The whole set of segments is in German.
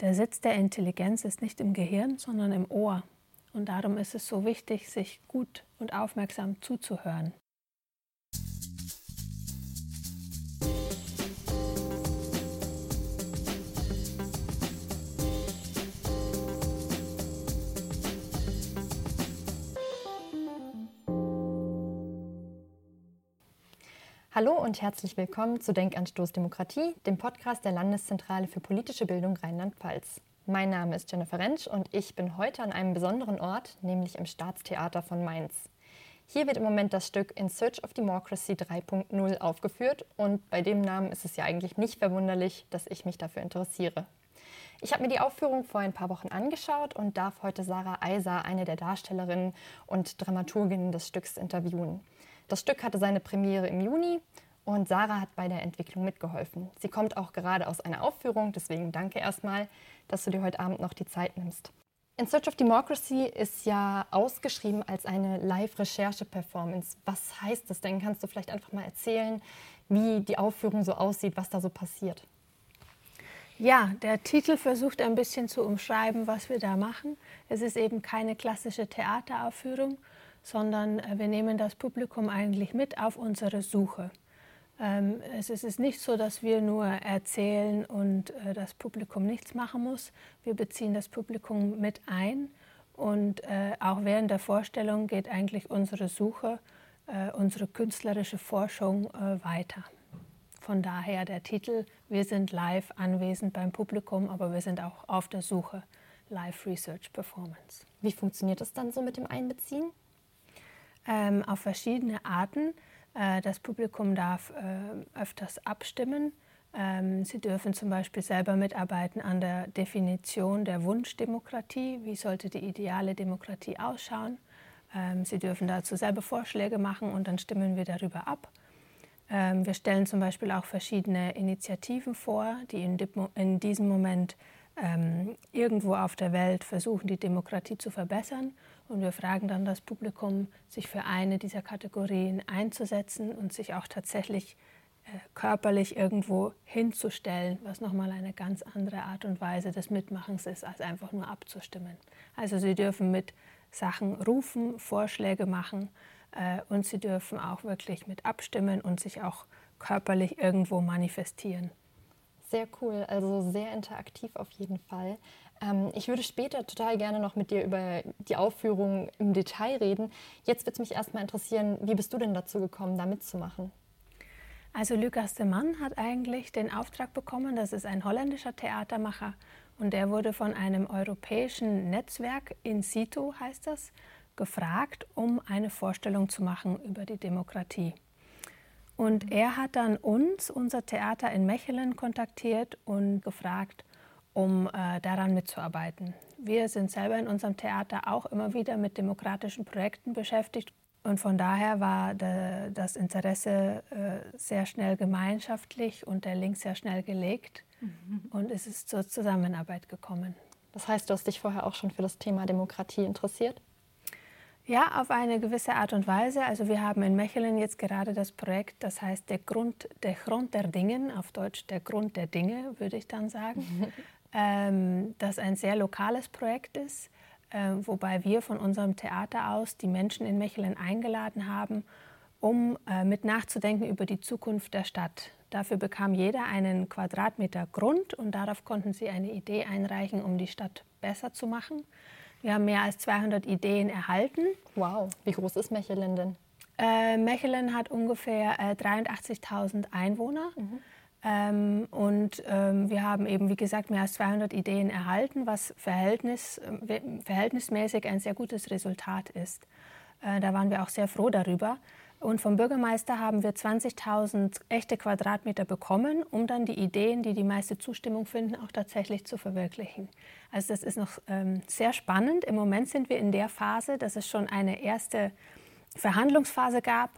Der Sitz der Intelligenz ist nicht im Gehirn, sondern im Ohr. Und darum ist es so wichtig, sich gut und aufmerksam zuzuhören. Hallo und herzlich willkommen zu Denkanstoß Demokratie, dem Podcast der Landeszentrale für politische Bildung Rheinland-Pfalz. Mein Name ist Jennifer Rentsch und ich bin heute an einem besonderen Ort, nämlich im Staatstheater von Mainz. Hier wird im Moment das Stück In Search of Democracy 3.0 aufgeführt und bei dem Namen ist es ja eigentlich nicht verwunderlich, dass ich mich dafür interessiere. Ich habe mir die Aufführung vor ein paar Wochen angeschaut und darf heute Sarah Eiser, eine der Darstellerinnen und Dramaturginnen des Stücks, interviewen. Das Stück hatte seine Premiere im Juni und Sarah hat bei der Entwicklung mitgeholfen. Sie kommt auch gerade aus einer Aufführung, deswegen danke erstmal, dass du dir heute Abend noch die Zeit nimmst. In Search of Democracy ist ja ausgeschrieben als eine Live-Recherche-Performance. Was heißt das denn? Kannst du vielleicht einfach mal erzählen, wie die Aufführung so aussieht, was da so passiert? Ja, der Titel versucht ein bisschen zu umschreiben, was wir da machen. Es ist eben keine klassische Theateraufführung, sondern äh, wir nehmen das Publikum eigentlich mit auf unsere Suche. Ähm, es ist nicht so, dass wir nur erzählen und äh, das Publikum nichts machen muss. Wir beziehen das Publikum mit ein und äh, auch während der Vorstellung geht eigentlich unsere Suche, unsere künstlerische Forschung weiter. Von daher der Titel, wir sind live anwesend beim Publikum, aber wir sind auch auf der Suche, Live Research Performance. Wie funktioniert das dann so mit dem Einbeziehen? Ähm, auf verschiedene Arten. Äh, das Publikum darf äh, öfters abstimmen. Ähm, sie dürfen zum Beispiel selber mitarbeiten an der Definition der Wunschdemokratie. Wie sollte die ideale Demokratie ausschauen? Ähm, sie dürfen dazu selber Vorschläge machen und dann stimmen wir darüber ab. Ähm, wir stellen zum Beispiel auch verschiedene Initiativen vor, die in, in diesem Moment ähm, irgendwo auf der Welt versuchen, die Demokratie zu verbessern und wir fragen dann das Publikum, sich für eine dieser Kategorien einzusetzen und sich auch tatsächlich äh, körperlich irgendwo hinzustellen, was nochmal eine ganz andere Art und Weise des Mitmachens ist, als einfach nur abzustimmen. Also sie dürfen mit Sachen rufen, Vorschläge machen äh, und sie dürfen auch wirklich mit abstimmen und sich auch körperlich irgendwo manifestieren. Sehr cool, also sehr interaktiv auf jeden Fall. Ähm, ich würde später total gerne noch mit dir über die Aufführung im Detail reden. Jetzt würde es mich erstmal interessieren, wie bist du denn dazu gekommen, da mitzumachen? Also Lucas de Mann hat eigentlich den Auftrag bekommen, das ist ein holländischer Theatermacher und der wurde von einem europäischen Netzwerk, in situ heißt das, gefragt, um eine Vorstellung zu machen über die Demokratie. Und er hat dann uns, unser Theater in Mechelen, kontaktiert und gefragt, um äh, daran mitzuarbeiten. Wir sind selber in unserem Theater auch immer wieder mit demokratischen Projekten beschäftigt und von daher war de, das Interesse äh, sehr schnell gemeinschaftlich und der Link sehr schnell gelegt mhm. und es ist zur Zusammenarbeit gekommen. Das heißt, du hast dich vorher auch schon für das Thema Demokratie interessiert? Ja, auf eine gewisse Art und Weise. Also wir haben in Mechelen jetzt gerade das Projekt, das heißt der Grund der, Grund der Dingen, auf Deutsch der Grund der Dinge, würde ich dann sagen. ähm, das ein sehr lokales Projekt ist, äh, wobei wir von unserem Theater aus die Menschen in Mechelen eingeladen haben, um äh, mit nachzudenken über die Zukunft der Stadt. Dafür bekam jeder einen Quadratmeter Grund und darauf konnten sie eine Idee einreichen, um die Stadt besser zu machen. Wir haben mehr als 200 Ideen erhalten. Wow, wie groß ist Mechelen denn? Äh, Mechelen hat ungefähr äh, 83.000 Einwohner. Mhm. Ähm, und ähm, wir haben eben, wie gesagt, mehr als 200 Ideen erhalten, was Verhältnis, äh, verhältnismäßig ein sehr gutes Resultat ist. Äh, da waren wir auch sehr froh darüber. Und vom Bürgermeister haben wir 20.000 echte Quadratmeter bekommen, um dann die Ideen, die die meiste Zustimmung finden, auch tatsächlich zu verwirklichen. Also das ist noch ähm, sehr spannend. Im Moment sind wir in der Phase, dass es schon eine erste Verhandlungsphase gab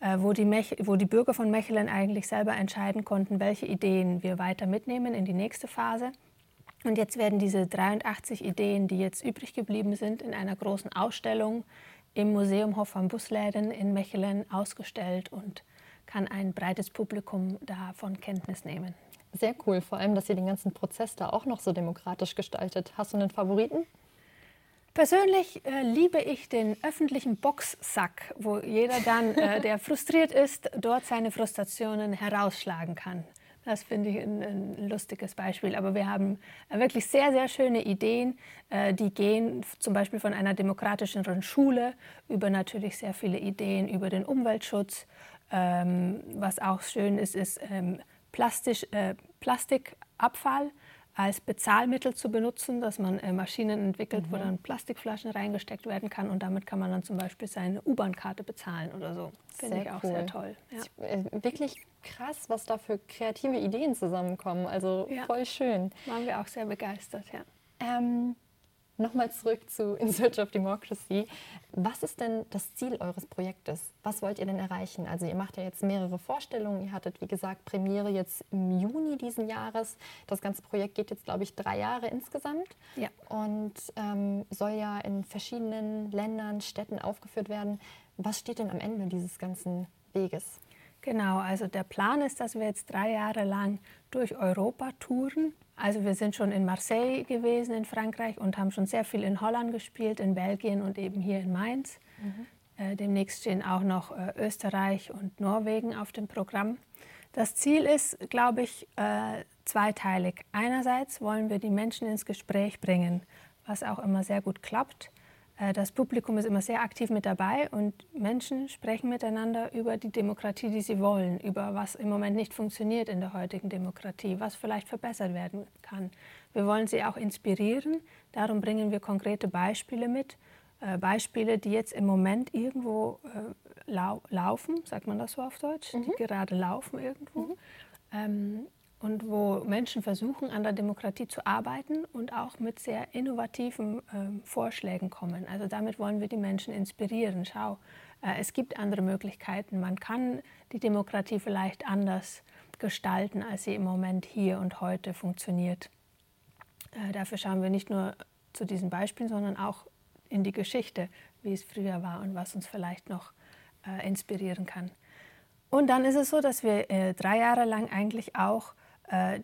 wo die, Mech wo die Bürger von Mechelen eigentlich selber entscheiden konnten, welche Ideen wir weiter mitnehmen in die nächste Phase. Und jetzt werden diese 83 Ideen, die jetzt übrig geblieben sind, in einer großen Ausstellung im Museum Hof am Busläden in Mechelen ausgestellt und kann ein breites Publikum davon Kenntnis nehmen. Sehr cool, vor allem, dass ihr den ganzen Prozess da auch noch so demokratisch gestaltet. Hast du einen Favoriten? Persönlich äh, liebe ich den öffentlichen Boxsack, wo jeder dann, äh, der frustriert ist, dort seine Frustrationen herausschlagen kann. Das finde ich ein, ein, lustiges Beispiel. Aber wir haben äh, wirklich sehr, sehr schöne Ideen, äh, die gehen zum Beispiel von einer demokratischeren Schule über natürlich sehr viele Ideen über den Umweltschutz. Ähm, was auch schön ist, ist ähm, Plastisch, äh, Plastikabfall als Bezahlmittel zu benutzen, dass man äh, Maschinen entwickelt, mhm. wo dann Plastikflaschen reingesteckt werden kann und damit kann man dann zum Beispiel seine U-Bahn-Karte bezahlen oder so. Finde ich auch cool. sehr toll. Ja. Äh, wirklich krass, was da für kreative Ideen zusammenkommen. Also ja. voll schön. Waren wir auch sehr begeistert, ja. Ähm, Nochmal zurück zu In Search of Democracy. Was ist denn das Ziel eures Projektes? Was wollt ihr denn erreichen? Also ihr macht ja jetzt mehrere Vorstellungen. Ihr hattet, wie gesagt, Premiere jetzt im Juni diesen Jahres. Das ganze Projekt geht jetzt, glaube ich, drei Jahre insgesamt. Ja. Und ähm, soll ja in verschiedenen Ländern, Städten aufgeführt werden. Was steht denn am Ende dieses ganzen Weges? Genau, also der Plan ist, dass wir jetzt drei Jahre lang durch Europa touren also wir sind schon in Marseille gewesen in Frankreich und haben schon sehr viel in Holland gespielt, in Belgien und eben hier in Mainz. Mhm. Äh, demnächst stehen auch noch äh, Österreich und Norwegen auf dem Programm. Das Ziel ist, glaube ich, äh, zweiteilig. Einerseits wollen wir die Menschen ins Gespräch bringen, was auch immer sehr gut klappt. Äh, das Publikum ist immer sehr aktiv mit dabei und Menschen sprechen miteinander über die Demokratie, die sie wollen, über was im Moment nicht funktioniert in der heutigen Demokratie, was vielleicht verbessert werden kann. Wir wollen sie auch inspirieren, darum bringen wir konkrete Beispiele mit, äh, Beispiele, die jetzt im Moment irgendwo äh, lau laufen, sagt man das so auf Deutsch, mhm. die gerade laufen irgendwo. Mhm. Ähm, und wo Menschen versuchen, an der Demokratie zu arbeiten und auch mit sehr innovativen äh, Vorschlägen kommen. Also damit wollen wir die Menschen inspirieren. Schau, äh, es gibt andere Möglichkeiten. Man kann die Demokratie vielleicht anders gestalten, als sie im Moment hier und heute funktioniert. Äh, dafür schauen wir nicht nur zu diesen Beispielen, sondern auch in die Geschichte, wie es früher war und was uns vielleicht noch äh, inspirieren kann. Und dann ist es so, dass wir äh, drei Jahre lang eigentlich auch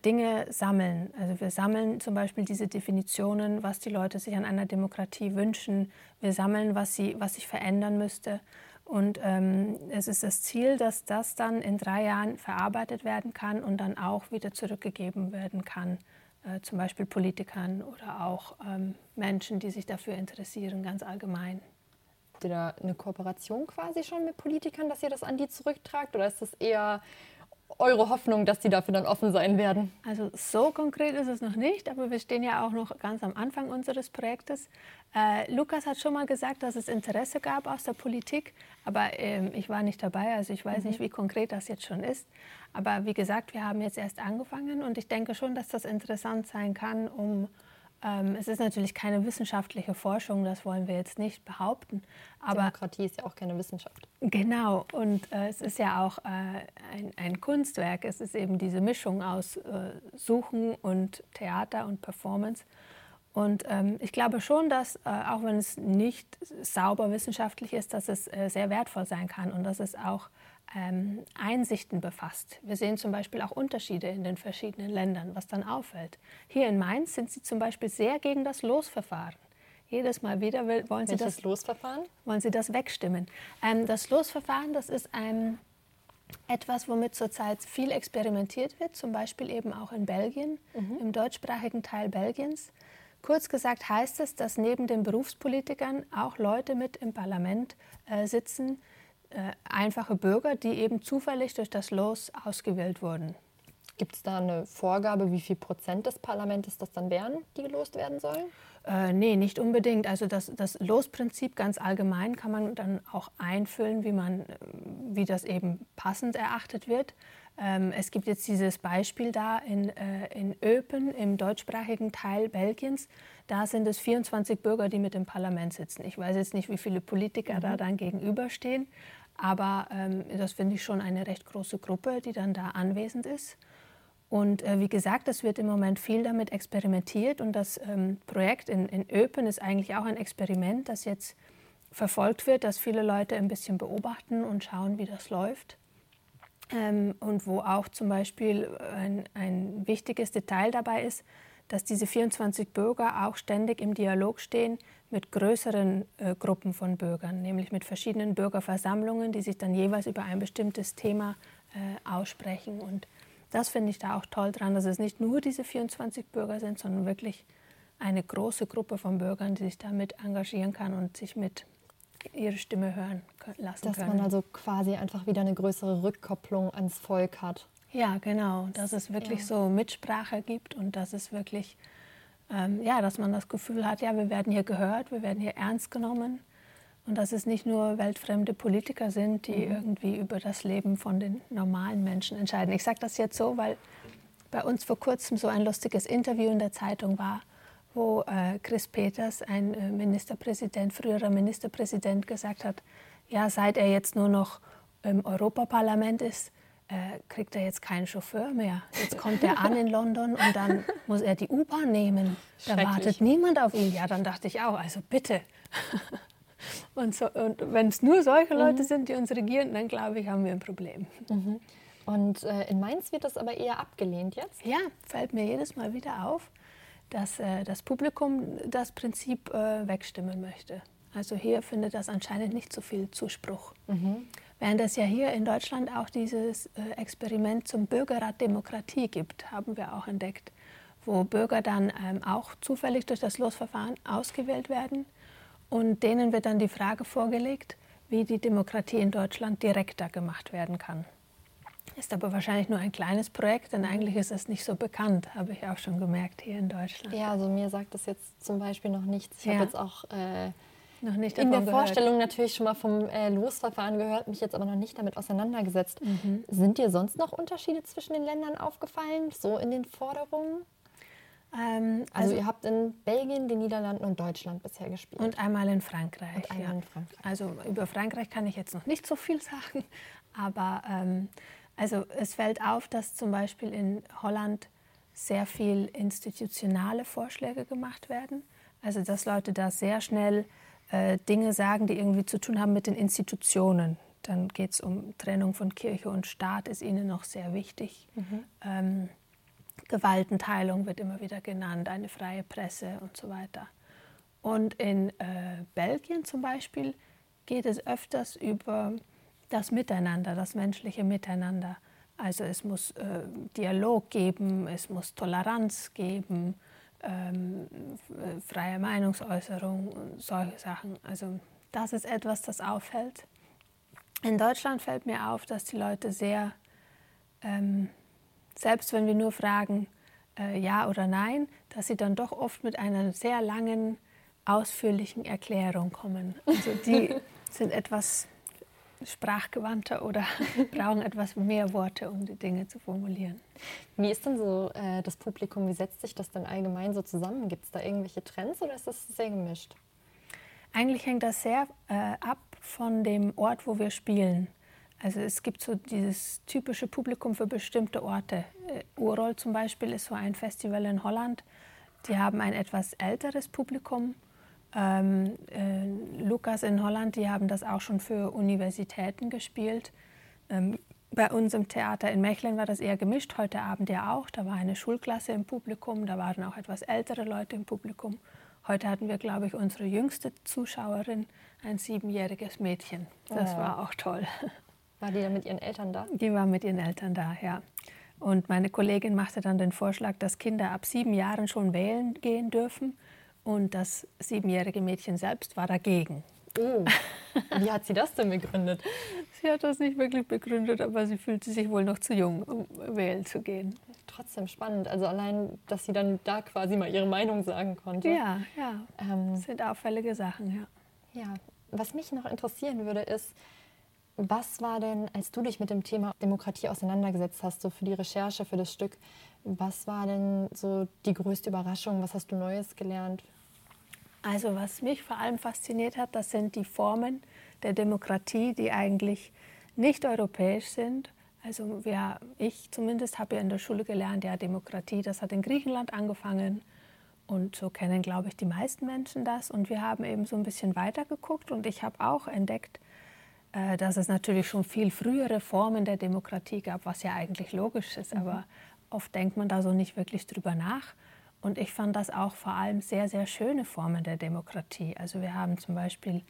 Dinge sammeln. Also wir sammeln zum Beispiel diese Definitionen, was die Leute sich an einer Demokratie wünschen. Wir sammeln, was, sie, was sich verändern müsste. Und ähm, es ist das Ziel, dass das dann in drei Jahren verarbeitet werden kann und dann auch wieder zurückgegeben werden kann. Äh, zum Beispiel Politikern oder auch ähm, Menschen, die sich dafür interessieren, ganz allgemein. Habt ihr da eine Kooperation quasi schon mit Politikern, dass ihr das an die zurücktragt? Oder ist das eher eure Hoffnung, dass die dafür dann offen sein werden? Also so konkret ist es noch nicht, aber wir stehen ja auch noch ganz am Anfang unseres Projektes. Äh, Lukas hat schon mal gesagt, dass es Interesse gab aus der Politik, aber ähm, ich war nicht dabei, also ich weiß mhm. nicht, wie konkret das jetzt schon ist. Aber wie gesagt, wir haben jetzt erst angefangen und ich denke schon, dass das interessant sein kann, um es ist natürlich keine wissenschaftliche Forschung, das wollen wir jetzt nicht behaupten. Aber Demokratie ist ja auch keine Wissenschaft. Genau, und äh, es ist ja auch äh, ein, ein, Kunstwerk. Es ist eben diese Mischung aus äh, Suchen und Theater und Performance. Und ähm, ich glaube schon, dass, äh, auch wenn es nicht sauber wissenschaftlich ist, dass es äh, sehr wertvoll sein kann und dass es auch ähm, Einsichten befasst. Wir sehen zum Beispiel auch Unterschiede in den verschiedenen Ländern, was dann auffällt. Hier in Mainz sind sie zum Beispiel sehr gegen das Losverfahren. Jedes Mal wieder will, wollen sie das Losverfahren? Wollen sie das wegstimmen. Ähm, das Losverfahren, das ist ein, etwas, womit zurzeit viel experimentiert wird, zum Beispiel eben auch in Belgien, mhm. im deutschsprachigen Teil Belgiens. Kurz gesagt heißt es, dass neben den Berufspolitikern auch Leute mit im Parlament äh, sitzen, äh, einfache Bürger, die eben zufällig durch das Los ausgewählt wurden. Gibt es da eine Vorgabe, wie viel Prozent des Parlaments das dann wären, die gelost werden sollen? Äh, nee, nicht unbedingt. Also das, das Losprinzip ganz allgemein kann man dann auch einfüllen, wie, man, wie das eben passend erachtet wird. Ähm, es gibt jetzt dieses Beispiel da in, äh, in Öpen, im deutschsprachigen Teil Belgiens. Da sind es 24 Bürger, die mit im Parlament sitzen. Ich weiß jetzt nicht, wie viele Politiker mhm. da dann gegenüberstehen, aber ähm, das finde ich schon eine recht große Gruppe, die dann da anwesend ist. Und äh, wie gesagt, es wird im Moment viel damit experimentiert und das ähm, Projekt in, in Öpen ist eigentlich auch ein Experiment, das jetzt verfolgt wird, dass viele Leute ein bisschen beobachten und schauen, wie das läuft. Ähm, und wo auch zum Beispiel ein, ein wichtiges Detail dabei ist, dass diese 24 Bürger auch ständig im Dialog stehen mit größeren äh, Gruppen von Bürgern, nämlich mit verschiedenen Bürgerversammlungen, die sich dann jeweils über ein bestimmtes Thema äh, aussprechen. Und das finde ich da auch toll dran, dass es nicht nur diese 24 Bürger sind, sondern wirklich eine große Gruppe von Bürgern, die sich damit engagieren kann und sich mit ihre Stimme hören lassen Dass können. Dass man also quasi einfach wieder eine größere Rückkopplung ans Volk hat. Ja, genau, dass es wirklich ja. so Mitsprache gibt und dass es wirklich, ähm, ja, dass man das Gefühl hat, ja, wir werden hier gehört, wir werden hier ernst genommen und dass es nicht nur weltfremde Politiker sind, die mhm. irgendwie über das Leben von den normalen Menschen entscheiden. Ich sage das jetzt so, weil bei uns vor kurzem so ein lustiges Interview in der Zeitung war, wo äh, Chris Peters, ein äh, Ministerpräsident, früherer Ministerpräsident, gesagt hat, ja, seit er jetzt nur noch im Europaparlament ist, kriegt er jetzt keinen Chauffeur mehr. Jetzt kommt er an in London und dann muss er die U-Bahn nehmen. Da wartet niemand auf ihn. Ja, dann dachte ich auch, also bitte. Und, so, und wenn es nur solche Leute mhm. sind, die uns regieren, dann glaube ich, haben wir ein Problem. Mhm. Und äh, in Mainz wird das aber eher abgelehnt jetzt? Ja, fällt mir jedes Mal wieder auf, dass äh, das Publikum das Prinzip äh, wegstimmen möchte. Also hier findet das anscheinend nicht so viel Zuspruch. Mhm. Während es ja hier in Deutschland auch dieses äh, Experiment zum Bürgerrat Demokratie gibt, haben wir auch entdeckt, wo Bürger dann ähm, auch zufällig durch das Losverfahren ausgewählt werden und denen wird dann die Frage vorgelegt, wie die Demokratie in Deutschland direkter gemacht werden kann. Ist aber wahrscheinlich nur ein kleines Projekt, denn eigentlich ist es nicht so bekannt, habe ich auch schon gemerkt hier in Deutschland. Ja, also mir sagt das jetzt zum Beispiel noch nichts. Ich ja. habe jetzt auch äh, noch nicht in der gehört. Vorstellung natürlich schon mal vom äh, Losverfahren gehört, mich jetzt aber noch nicht damit auseinandergesetzt. Mhm. Sind dir sonst noch Unterschiede zwischen den Ländern aufgefallen, so in den Forderungen? Ähm, also, also, ihr habt in Belgien, den Niederlanden und Deutschland bisher gespielt. Und einmal in Frankreich. Und einmal ja. in Frankreich. Also über Frankreich kann ich jetzt noch nicht so viel sagen, aber ähm, also es fällt auf, dass zum Beispiel in Holland sehr viel institutionale Vorschläge gemacht werden. Also dass Leute da sehr schnell äh, Dinge sagen, die irgendwie zu tun haben mit den Institutionen. Dann geht es um Trennung von Kirche und Staat, ist ihnen noch sehr wichtig. Mhm. Ähm, Gewaltenteilung wird immer wieder genannt, eine freie Presse und so weiter. Und in äh, Belgien zum Beispiel geht es öfters über das Miteinander, das menschliche Miteinander. Also es muss äh, Dialog geben, es muss Toleranz geben, ähm, freie Meinungsäußerung und solche Sachen. Also das ist etwas, das auffällt. In Deutschland fällt mir auf, dass die Leute sehr, ähm, selbst wenn wir nur fragen, äh, ja oder nein, dass sie dann doch oft mit einer sehr langen, ausführlichen Erklärung kommen. Also die sind etwas sprachgewandter oder brauchen etwas mehr Worte, um die Dinge zu formulieren. Wie ist denn so äh, das Publikum? Wie setzt sich das denn allgemein so zusammen? Gibt es da irgendwelche Trends oder ist das sehr gemischt? Eigentlich hängt das sehr äh, ab von dem Ort, wo wir spielen. Also es gibt so dieses typische Publikum für bestimmte Orte. Äh, Urol zum Beispiel ist so ein Festival in Holland. Die haben ein etwas älteres Publikum ähm, äh, Lukas in Holland, die haben das auch schon für Universitäten gespielt. Ähm, bei uns im Theater in Mechelen war das eher gemischt, heute Abend ja auch. Da war eine Schulklasse im Publikum, da waren auch etwas ältere Leute im Publikum. Heute hatten wir, glaube ich, unsere jüngste Zuschauerin, ein siebenjähriges Mädchen. Das oh. war auch toll. War die dann mit ihren Eltern da? Die war mit ihren Eltern da, ja. Und meine Kollegin machte dann den Vorschlag, dass Kinder ab sieben Jahren schon wählen gehen dürfen. Und das siebenjährige Mädchen selbst war dagegen. Oh. Wie hat sie das denn begründet? sie hat das nicht wirklich begründet, aber sie fühlte sich wohl noch zu jung, um wählen zu gehen. Trotzdem spannend. Also allein, dass sie dann da quasi mal ihre Meinung sagen konnte. Ja, ja. Ähm, das sind auffällige Sachen, ja. Ja. Was mich noch interessieren würde, ist, was war denn, als du dich mit dem Thema Demokratie auseinandergesetzt hast, so für die Recherche, für das Stück, was war denn so die größte Überraschung? Was hast du Neues gelernt? Also was mich vor allem fasziniert hat, das sind die Formen der Demokratie, die eigentlich nicht europäisch sind. Also wir, ich zumindest habe ja in der Schule gelernt, ja Demokratie, das hat in Griechenland angefangen und so kennen, glaube ich, die meisten Menschen das. Und wir haben eben so ein bisschen weiter geguckt und ich habe auch entdeckt, dass es natürlich schon viel frühere Formen der Demokratie gab, was ja eigentlich logisch ist, mhm. aber oft denkt man da so nicht wirklich drüber nach. Und ich fand das auch vor allem sehr, sehr schöne Formen der Demokratie. Also wir haben zum Beispiel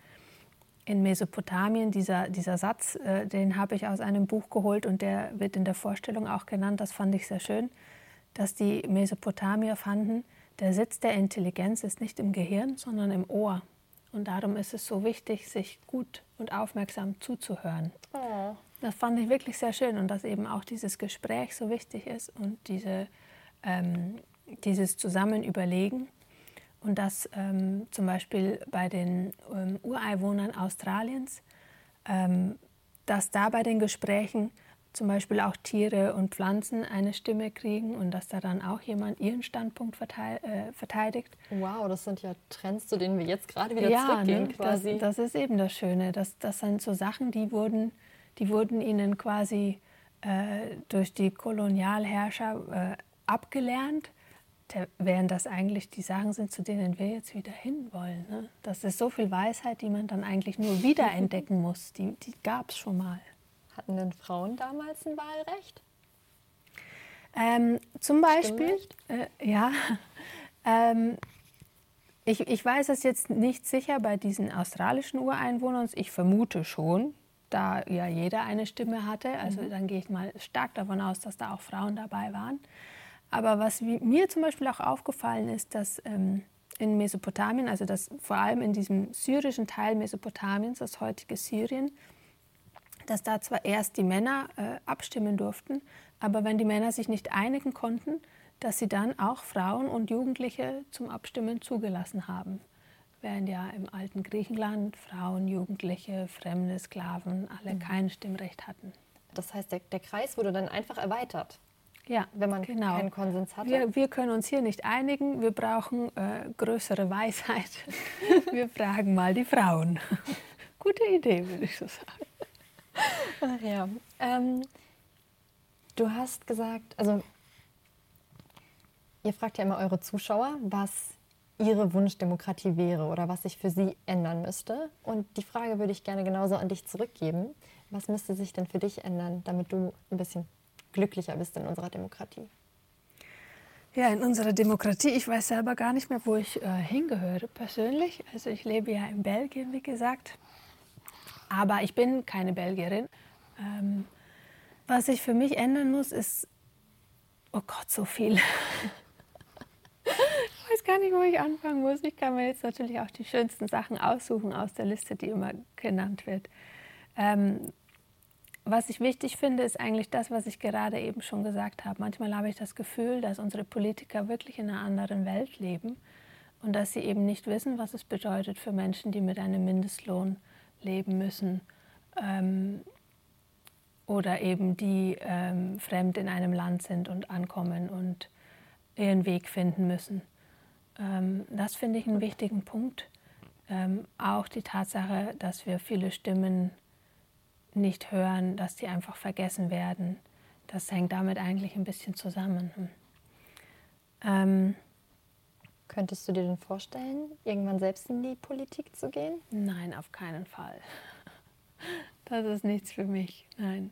in Mesopotamien, dieser, dieser Satz, äh, den habe ich aus einem Buch geholt und der wird in der Vorstellung auch genannt, das fand ich sehr schön, dass die Mesopotamier fanden, der Sitz der Intelligenz ist nicht im Gehirn, sondern im Ohr. Und darum ist es so wichtig, sich gut und aufmerksam zuzuhören. Oh. Das fand ich wirklich sehr schön und dass eben auch dieses Gespräch so wichtig ist und diese, ähm, dieses Zusammenüberlegen. Und dass ähm, zum Beispiel bei den ähm, Ureinwohnern Australiens, ähm, dass da bei den Gesprächen zum Beispiel auch Tiere und Pflanzen eine Stimme kriegen und dass da dann auch jemand ihren Standpunkt äh, verteidigt. Wow, das sind ja Trends, zu denen wir jetzt gerade wieder ja, zurückgehen ne, quasi. Das, das, ist eben das Schöne. Das, das sind so Sachen, die wurden, die wurden ihnen quasi äh, durch die Kolonialherrscher äh, abgelernt, während das eigentlich die Sachen sind, zu denen wir jetzt wieder hinwollen. Ne? Das ist so viel Weisheit, die man dann eigentlich nur wiederentdecken muss. Die, die gab es schon mal. Hatten denn Frauen damals ein Wahlrecht? Ähm, zum Beispiel, äh, ja. Ähm, ich, ich weiß es jetzt nicht sicher bei diesen australischen Ureinwohnern. Ich vermute schon, da ja jeder eine Stimme hatte. Also mhm. dann gehe ich mal stark davon aus, dass da auch Frauen dabei waren. Aber was mir zum Beispiel auch aufgefallen ist, dass ähm, in Mesopotamien, also dass vor allem in diesem syrischen Teil Mesopotamiens, das heutige Syrien, dass da zwar erst die Männer äh, abstimmen durften, aber wenn die Männer sich nicht einigen konnten, dass sie dann auch Frauen und Jugendliche zum Abstimmen zugelassen haben. Während ja im alten Griechenland Frauen, Jugendliche, Fremde, Sklaven alle mhm. kein Stimmrecht hatten. Das heißt, der, der Kreis wurde dann einfach erweitert. Ja, wenn man genau. keinen Konsens hatte. Wir, wir, können uns hier nicht einigen. Wir brauchen äh, größere Weisheit. wir fragen mal die Frauen. Gute Idee, würde ich so sagen. Ach ja. Ähm, du hast gesagt, also ihr fragt ja immer eure Zuschauer, was ihre Wunschdemokratie wäre oder was sich für sie ändern müsste. Und die Frage würde ich gerne genauso an dich zurückgeben. Was müsste sich denn für dich ändern, damit du ein bisschen glücklicher bist in unserer Demokratie? Ja, in unserer Demokratie, ich weiß selber gar nicht mehr, wo ich äh, hingehöre persönlich. Also ich lebe ja in Belgien, wie gesagt. Aber ich bin keine Belgierin. Ähm, was sich für mich ändern muss, ist, oh Gott, so viel. ich weiß gar nicht, wo ich anfangen muss. Ich kann mir jetzt natürlich auch die schönsten Sachen aussuchen aus der Liste, die immer genannt wird. Ähm, was ich wichtig finde, ist eigentlich das, was ich gerade eben schon gesagt habe. Manchmal habe ich das Gefühl, dass unsere Politiker wirklich in einer anderen Welt leben und dass sie eben nicht wissen, was es bedeutet für Menschen, die mit einem Mindestlohn leben müssen ähm, oder eben die ähm, fremd in einem Land sind und ankommen und ihren Weg finden müssen. Ähm, das finde ich einen wichtigen Punkt. Ähm, auch die Tatsache, dass wir viele Stimmen nicht hören, dass die einfach vergessen werden, das hängt damit eigentlich ein bisschen zusammen. Ähm, Könntest du dir denn vorstellen, irgendwann selbst in die Politik zu gehen? Nein, auf keinen Fall. Das ist nichts für mich, nein.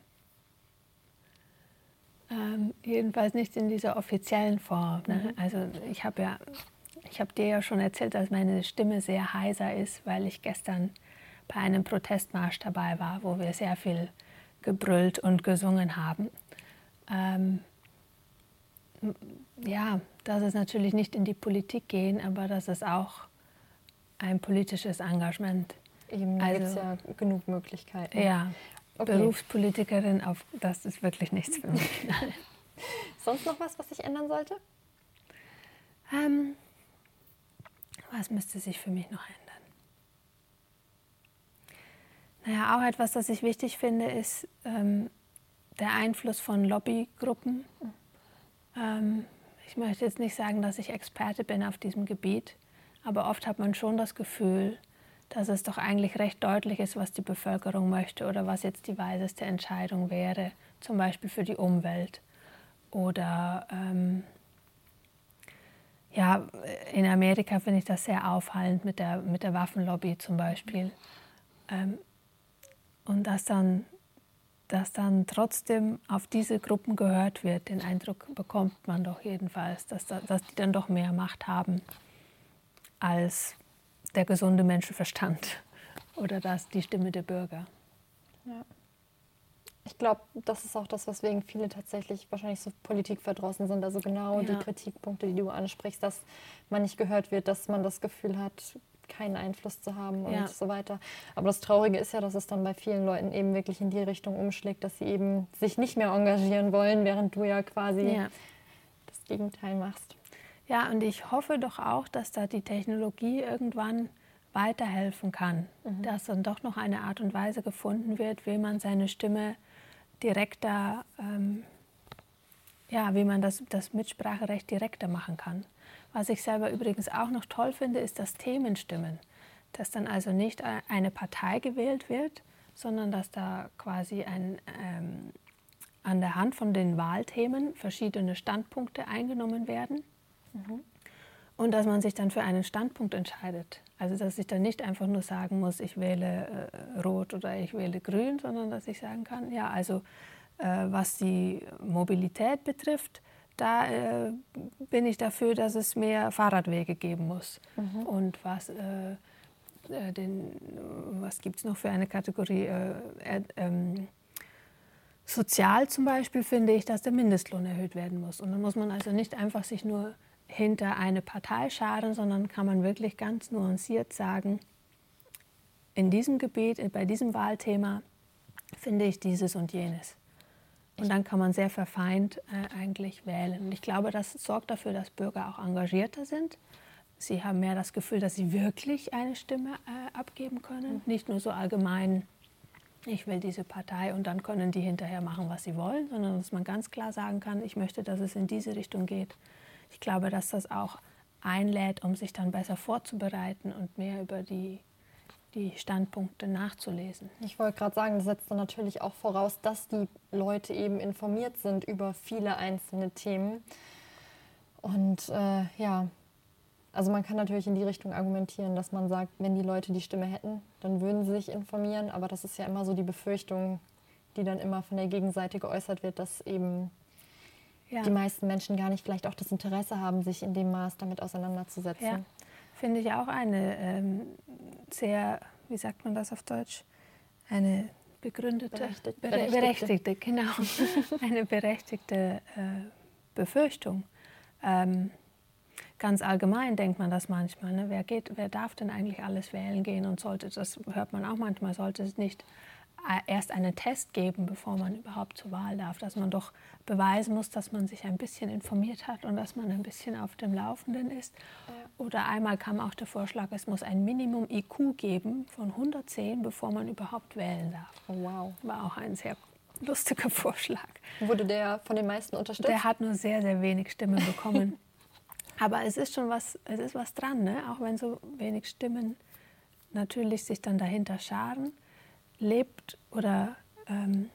Ähm, jedenfalls nicht in dieser offiziellen Form. Ne? Mhm. Also ich habe ja, ich habe dir ja schon erzählt, dass meine Stimme sehr heiser ist, weil ich gestern bei einem Protestmarsch dabei war, wo wir sehr viel gebrüllt und gesungen haben. Ähm, ja, dass es natürlich nicht in die Politik gehen, aber dass es auch ein politisches Engagement. Eben also, gibt es ja genug Möglichkeiten. Ja, okay. Berufspolitikerin, auf, das ist wirklich nichts für mich. Sonst noch was, was sich ändern sollte? Ähm, was müsste sich für mich noch ändern? Naja, auch etwas, das ich wichtig finde, ist ähm, der Einfluss von Lobbygruppen. Ähm, ich möchte jetzt nicht sagen, dass ich Experte bin auf diesem Gebiet, aber oft hat man schon das Gefühl, dass es doch eigentlich recht deutlich ist, was die Bevölkerung möchte oder was jetzt die weiseste Entscheidung wäre, zum Beispiel für die Umwelt. Oder ähm, ja, in Amerika finde ich das sehr auffallend mit der, mit der Waffenlobby zum Beispiel. Ähm, und dass dann, dass dann trotzdem auf diese Gruppen gehört wird. Den Eindruck bekommt man doch jedenfalls, dass, dass die dann doch mehr Macht haben als der gesunde Menschenverstand oder das die Stimme der Bürger. Ja. Ich glaube, das ist auch das, weswegen viele tatsächlich wahrscheinlich so politikverdrossen sind. Also genau ja. die Kritikpunkte, die du ansprichst, dass man nicht gehört wird, dass man das Gefühl hat, keinen Einfluss zu haben und ja. so weiter. Aber das Traurige ist ja, dass es dann bei vielen Leuten eben wirklich in die Richtung umschlägt, dass sie eben sich nicht mehr engagieren wollen, während du ja quasi ja. das Gegenteil machst. Ja, und ich hoffe doch auch, dass da die Technologie irgendwann weiterhelfen kann, mhm. dass dann doch noch eine Art und Weise gefunden wird, wie man seine Stimme direkter, ähm, ja, wie man das, das Mitspracherecht direkter machen kann. Was ich selber übrigens auch noch toll finde, ist das Themenstimmen. Dass dann also nicht eine Partei gewählt wird, sondern dass da quasi ein, ähm, an der Hand von den Wahlthemen verschiedene Standpunkte eingenommen werden. Mhm. Und dass man sich dann für einen Standpunkt entscheidet. Also dass ich dann nicht einfach nur sagen muss, ich wähle äh, rot oder ich wähle grün, sondern dass ich sagen kann, ja, also äh, was die Mobilität betrifft, da äh, bin ich dafür, dass es mehr Fahrradwege geben muss. Mhm. Und was, äh, äh den, was gibt es noch für eine Kategorie? Äh, ähm, sozial zum Beispiel finde ich, dass der Mindestlohn erhöht werden muss. Und dann muss man also nicht einfach sich nur hinter eine Partei scharen, sondern kann man wirklich ganz nuanciert sagen, in diesem Gebiet, bei diesem Wahlthema finde ich dieses und jenes. Und dann kann man sehr verfeint äh, eigentlich wählen. Und ich glaube, das sorgt dafür, dass Bürger auch engagierter sind. Sie haben mehr das Gefühl, dass sie wirklich eine Stimme äh, abgeben können. Mhm. Nicht nur so allgemein, ich will diese Partei und dann können die hinterher machen, was sie wollen, sondern dass man ganz klar sagen kann, ich möchte, dass es in diese Richtung geht. Ich glaube, dass das auch einlädt, um sich dann besser vorzubereiten und mehr über die die Standpunkte nachzulesen. Ich wollte gerade sagen, das setzt dann natürlich auch voraus, dass die Leute eben informiert sind über viele einzelne Themen. Und äh, ja, also man kann natürlich in die Richtung argumentieren, dass man sagt, wenn die Leute die Stimme hätten, dann würden sie sich informieren. Aber das ist ja immer so die Befürchtung, die dann immer von der Gegenseite geäußert wird, dass eben ja. die meisten Menschen gar nicht vielleicht auch das Interesse haben, sich in dem Maß damit auseinanderzusetzen. Ja finde ich auch eine ähm, sehr, wie sagt man das auf Deutsch, eine begründete, berechtigte, berechtigte. berechtigte genau, eine berechtigte äh, Befürchtung. Ähm, ganz allgemein denkt man das manchmal. Ne? Wer, geht, wer darf denn eigentlich alles wählen gehen und sollte, das hört man auch manchmal, sollte es nicht äh, erst einen Test geben, bevor man überhaupt zur Wahl darf, dass man doch beweisen muss, dass man sich ein bisschen informiert hat und dass man ein bisschen auf dem Laufenden ist. Oder einmal kam auch der Vorschlag, es muss ein Minimum IQ geben von 110, bevor man überhaupt wählen darf. Oh, wow. War auch ein sehr lustiger Vorschlag. Wurde der von den meisten unterstützt? Der hat nur sehr, sehr wenig Stimmen bekommen. Aber es ist schon was, es ist was dran, ne? auch wenn so wenig Stimmen natürlich sich dann dahinter scharen lebt oder ähm,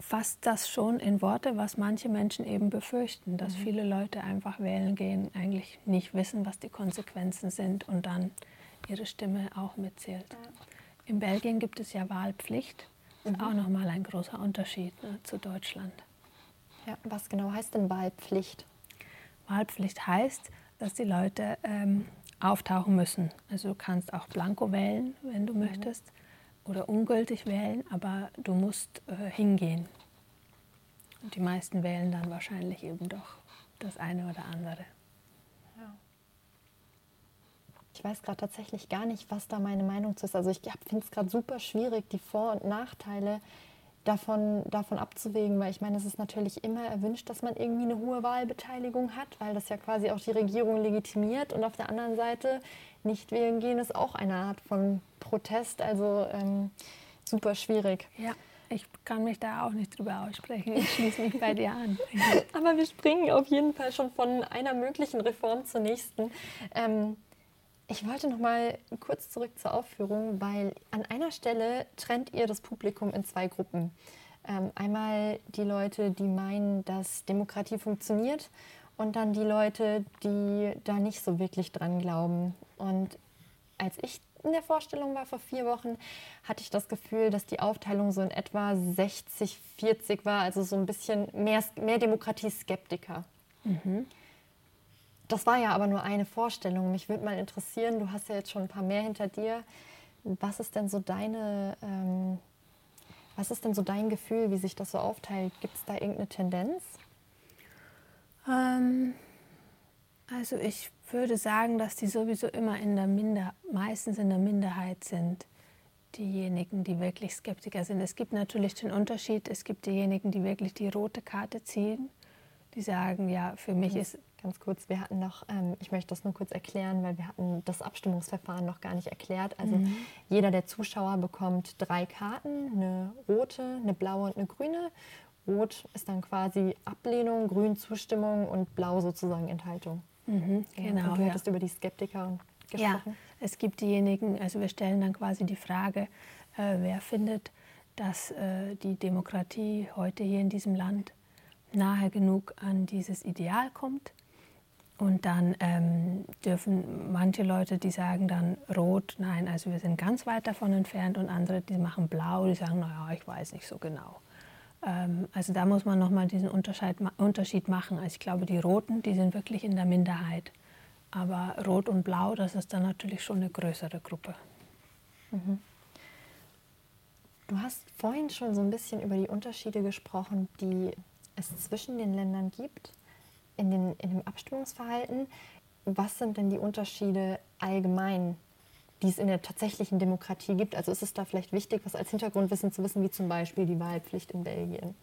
fasst das schon in Worte, was manche Menschen eben befürchten, dass mhm. viele Leute einfach wählen gehen, eigentlich nicht wissen, was die Konsequenzen sind und dann ihre Stimme auch mitzählt. In Belgien gibt es ja Wahlpflicht. Das ist mhm. auch nochmal ein großer Unterschied ne, zu Deutschland. Ja, was genau heißt denn Wahlpflicht? Wahlpflicht heißt, dass die Leute ähm, auftauchen müssen. Also du kannst auch Blanko wählen, wenn du mhm. möchtest oder ungültig wählen, aber du musst äh, hingehen. Und die meisten wählen dann wahrscheinlich eben doch das eine oder andere. Ich weiß gerade tatsächlich gar nicht, was da meine Meinung zu ist. Also ich finde es gerade super schwierig, die Vor- und Nachteile davon, davon abzuwägen, weil ich meine, es ist natürlich immer erwünscht, dass man irgendwie eine hohe Wahlbeteiligung hat, weil das ja quasi auch die Regierung legitimiert. Und auf der anderen Seite nicht wählen gehen ist auch eine Art von Protest, also ähm, super schwierig. Ja. Ich kann mich da auch nicht drüber aussprechen. Ich schließe mich bei dir an. Aber wir springen auf jeden Fall schon von einer möglichen Reform zur nächsten. Ähm, ich wollte noch mal kurz zurück zur Aufführung, weil an einer Stelle trennt ihr das Publikum in zwei Gruppen. Ähm, einmal die Leute, die meinen, dass Demokratie funktioniert und dann die Leute, die da nicht so wirklich dran glauben. Und als ich in der Vorstellung war vor vier Wochen, hatte ich das Gefühl, dass die Aufteilung so in etwa 60, 40 war, also so ein bisschen mehr, mehr Demokratie-Skeptiker. Mhm. Das war ja aber nur eine Vorstellung. Mich würde mal interessieren, du hast ja jetzt schon ein paar mehr hinter dir. Was ist denn so deine, ähm, was ist denn so dein Gefühl, wie sich das so aufteilt? Gibt es da irgendeine Tendenz? Ähm, also ich würde sagen, dass die sowieso immer in der Minder, meistens in der Minderheit sind, diejenigen, die wirklich Skeptiker sind. Es gibt natürlich den Unterschied, es gibt diejenigen, die wirklich die rote Karte ziehen, die sagen, ja, für mich ist... Ganz kurz, wir hatten noch, ähm, ich möchte das nur kurz erklären, weil wir hatten das Abstimmungsverfahren noch gar nicht erklärt. Also mhm. jeder der Zuschauer bekommt drei Karten, eine rote, eine blaue und eine grüne. Rot ist dann quasi Ablehnung, grün Zustimmung und blau sozusagen Enthaltung. Mhm, genau. Und du hattest ja. über die Skeptiker gesprochen. Ja, es gibt diejenigen, also wir stellen dann quasi die Frage, äh, wer findet, dass äh, die Demokratie heute hier in diesem Land nahe genug an dieses Ideal kommt. Und dann ähm, dürfen manche Leute, die sagen dann rot, nein, also wir sind ganz weit davon entfernt und andere, die machen blau, die sagen, naja, ich weiß nicht so genau. Ähm, also da muss man nochmal diesen Unterschied machen. Also ich glaube, die Roten, die sind wirklich in der Minderheit. Aber Rot und Blau, das ist dann natürlich schon eine größere Gruppe. Mhm. Du hast vorhin schon so ein bisschen über die Unterschiede gesprochen, die es zwischen den Ländern gibt in, den, in dem Abstimmungsverhalten. Was sind denn die Unterschiede allgemein die es in der tatsächlichen Demokratie gibt. Also ist es da vielleicht wichtig, was als Hintergrundwissen zu wissen, wie zum Beispiel die Wahlpflicht in Belgien?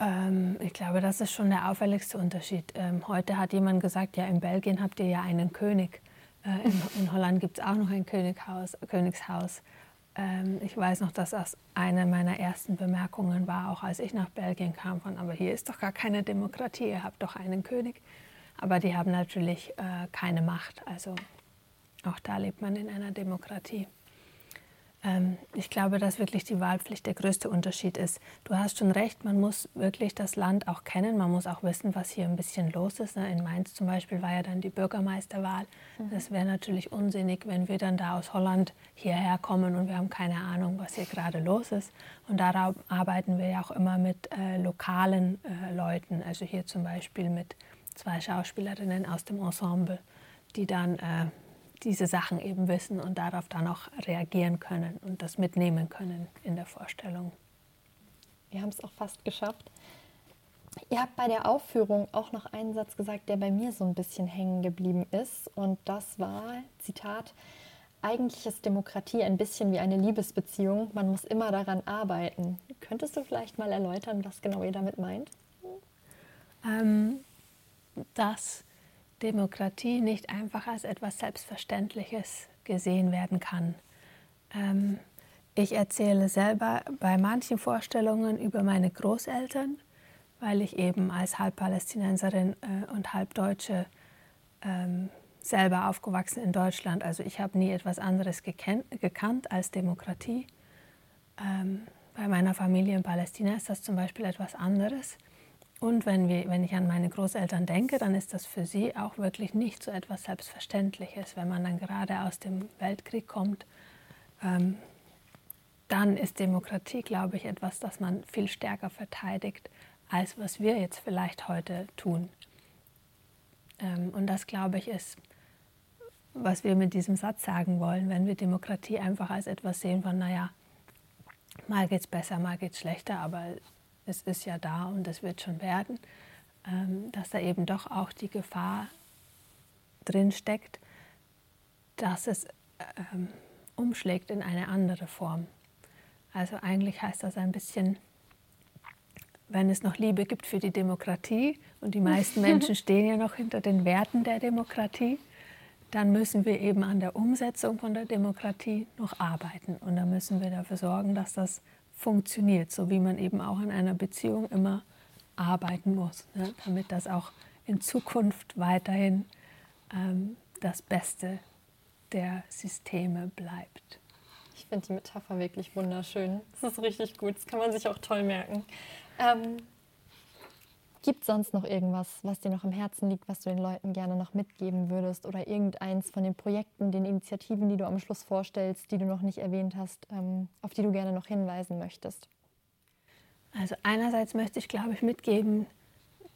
Ähm, ich glaube, das ist schon der auffälligste Unterschied. Ähm, heute hat jemand gesagt, ja, in Belgien habt ihr ja einen König. Äh, in, in, Holland gibt es auch noch ein Könighaus, Königshaus. Ähm, ich weiß noch, dass das eine meiner ersten Bemerkungen war, auch als ich nach Belgien kam, von, aber hier ist doch gar keine Demokratie, ihr habt doch einen König. Aber die haben natürlich äh, keine Macht. Also auch da lebt man in einer Demokratie. Ähm, ich glaube, dass wirklich die Wahlpflicht der größte Unterschied ist. Du hast schon recht, man muss wirklich das Land auch kennen. Man muss auch wissen, was hier ein bisschen los ist. Ne? In Mainz zum Beispiel war ja dann die Bürgermeisterwahl. Mhm. Das wäre natürlich unsinnig, wenn wir dann da aus Holland hierher kommen und wir haben keine Ahnung, was hier gerade los ist. Und darauf arbeiten wir ja auch immer mit äh, lokalen äh, Leuten. Also hier zum Beispiel mit zwei Schauspielerinnen aus dem Ensemble, die dann äh, diese Sachen eben wissen und darauf dann auch reagieren können und das mitnehmen können in der Vorstellung. Wir haben es auch fast geschafft. Ihr habt bei der Aufführung auch noch einen Satz gesagt, der bei mir so ein bisschen hängen geblieben ist. Und das war, Zitat, eigentlich ist Demokratie ein bisschen wie eine Liebesbeziehung. Man muss immer daran arbeiten. Könntest du vielleicht mal erläutern, was genau ihr damit meint? Ähm, dass Demokratie nicht einfach als etwas Selbstverständliches gesehen werden kann. Ähm, ich erzähle selber bei manchen Vorstellungen über meine Großeltern, weil ich eben als Halbpalästinenserin äh, und Halbdeutsche ähm, selber aufgewachsen in Deutschland. Also ich habe nie etwas anderes gekannt als Demokratie. Ähm, bei meiner Familie in Palästina ist das zum Beispiel etwas anderes. Und wenn, wir, wenn ich an meine Großeltern denke, dann ist das für sie auch wirklich nicht so etwas Selbstverständliches. Wenn man dann gerade aus dem Weltkrieg kommt, ähm, dann ist Demokratie, glaube ich, etwas, das man viel stärker verteidigt, als was wir jetzt vielleicht heute tun. Ähm, und das, glaube ich, ist, was wir mit diesem Satz sagen wollen, wenn wir Demokratie einfach als etwas sehen von, naja, mal geht es besser, mal geht es schlechter, aber es ist ja da und es wird schon werden, ähm, dass da eben doch auch die Gefahr drin steckt, dass es ähm, umschlägt in eine andere Form. Also eigentlich heißt das ein bisschen, wenn es noch Liebe gibt für die Demokratie und die meisten Menschen stehen ja noch hinter den Werten der Demokratie, dann müssen wir eben an der Umsetzung von der Demokratie noch arbeiten. Und dann müssen wir dafür sorgen, dass das funktioniert, so wie man eben auch in einer Beziehung immer arbeiten muss, ne, damit das auch in Zukunft weiterhin ähm, das Beste der Systeme bleibt. Ich finde die Metapher wirklich wunderschön. Das ist richtig gut, das kann man sich auch toll merken. Ähm, Gibt es sonst noch irgendwas, was dir noch im Herzen liegt, was du den Leuten gerne noch mitgeben würdest? Oder irgendeins von den Projekten, den Initiativen, die du am Schluss vorstellst, die du noch nicht erwähnt hast, ähm, auf die du gerne noch hinweisen möchtest? Also einerseits möchte ich, glaube ich, mitgeben,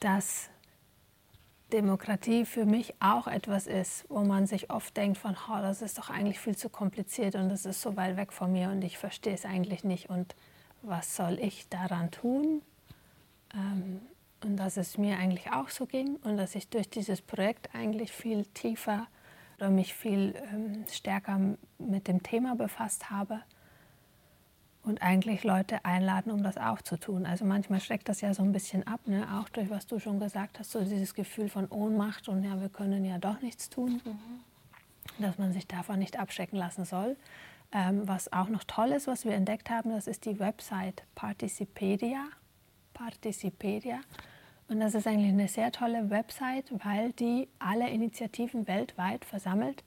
dass Demokratie für mich auch etwas ist, wo man sich oft denkt von, oh, das ist doch eigentlich viel zu kompliziert und das ist so weit weg von mir und ich verstehe es eigentlich nicht und was soll ich daran tun? Ähm, und dass es mir eigentlich auch so ging und dass ich durch dieses Projekt eigentlich viel tiefer oder mich viel ähm, stärker mit dem Thema befasst habe und eigentlich Leute einladen, um das auch zu tun. Also manchmal schreckt das ja so ein bisschen ab, ne? auch durch was du schon gesagt hast, so dieses Gefühl von Ohnmacht und ja, wir können ja doch nichts tun, mhm. dass man sich davon nicht abschrecken lassen soll. Ähm, was auch noch toll ist, was wir entdeckt haben, das ist die Website Participedia. Participedia. Und das ist eigentlich eine sehr tolle Website, weil die alle Initiativen weltweit versammelt,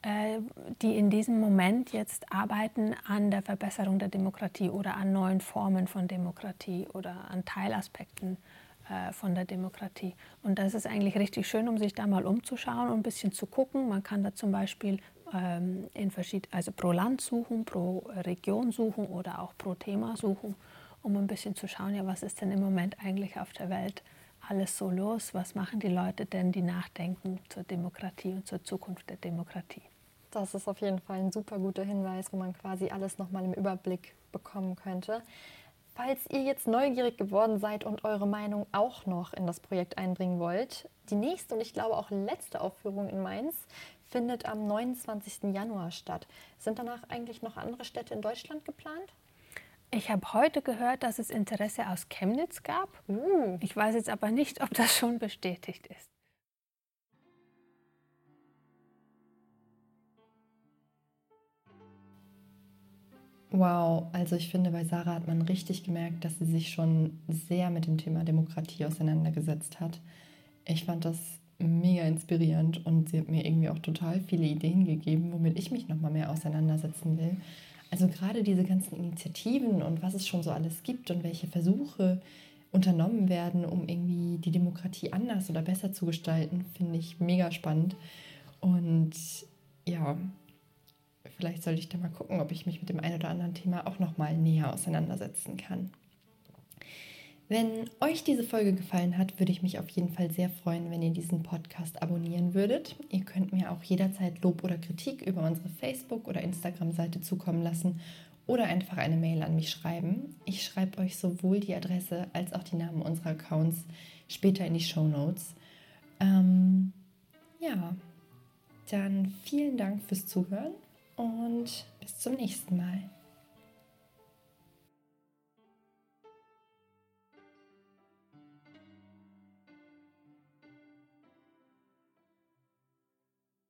äh, die in diesem Moment jetzt arbeiten an der Verbesserung der Demokratie oder an neuen Formen von Demokratie oder an Teilaspekten äh, von der Demokratie. Und das ist eigentlich richtig schön, um sich da mal umzuschauen und ein bisschen zu gucken. Man kann da zum Beispiel ähm, in verschied also pro Land suchen, pro Region suchen oder auch pro Thema suchen, um ein bisschen zu schauen, ja, was ist denn im Moment eigentlich auf der Welt alles so los? Was machen die Leute denn, die nachdenken zur Demokratie und zur Zukunft der Demokratie? Das ist auf jeden Fall ein super guter Hinweis, wo man quasi alles nochmal im Überblick bekommen könnte. Falls ihr jetzt neugierig geworden seid und eure Meinung auch noch in das Projekt einbringen wollt, die nächste und ich glaube auch letzte Aufführung in Mainz findet am 29. Januar statt. Sind danach eigentlich noch andere Städte in Deutschland geplant? Ich habe heute gehört, dass es Interesse aus Chemnitz gab. Uh. Ich weiß jetzt aber nicht, ob das schon bestätigt ist. Wow, also ich finde, bei Sarah hat man richtig gemerkt, dass sie sich schon sehr mit dem Thema Demokratie auseinandergesetzt hat. Ich fand das mega inspirierend und sie hat mir irgendwie auch total viele Ideen gegeben, womit ich mich nochmal mehr auseinandersetzen will. Also gerade diese ganzen Initiativen und was es schon so alles gibt und welche Versuche unternommen werden, um irgendwie die Demokratie anders oder besser zu gestalten, finde ich mega spannend. Und ja, vielleicht sollte ich da mal gucken, ob ich mich mit dem einen oder anderen Thema auch nochmal näher auseinandersetzen kann. Wenn euch diese Folge gefallen hat, würde ich mich auf jeden Fall sehr freuen, wenn ihr diesen Podcast abonnieren würdet. Ihr könnt mir auch jederzeit Lob oder Kritik über unsere Facebook- oder Instagram-Seite zukommen lassen oder einfach eine Mail an mich schreiben. Ich schreibe euch sowohl die Adresse als auch die Namen unserer Accounts später in die Show Notes. Ähm, ja, dann vielen Dank fürs Zuhören und bis zum nächsten Mal.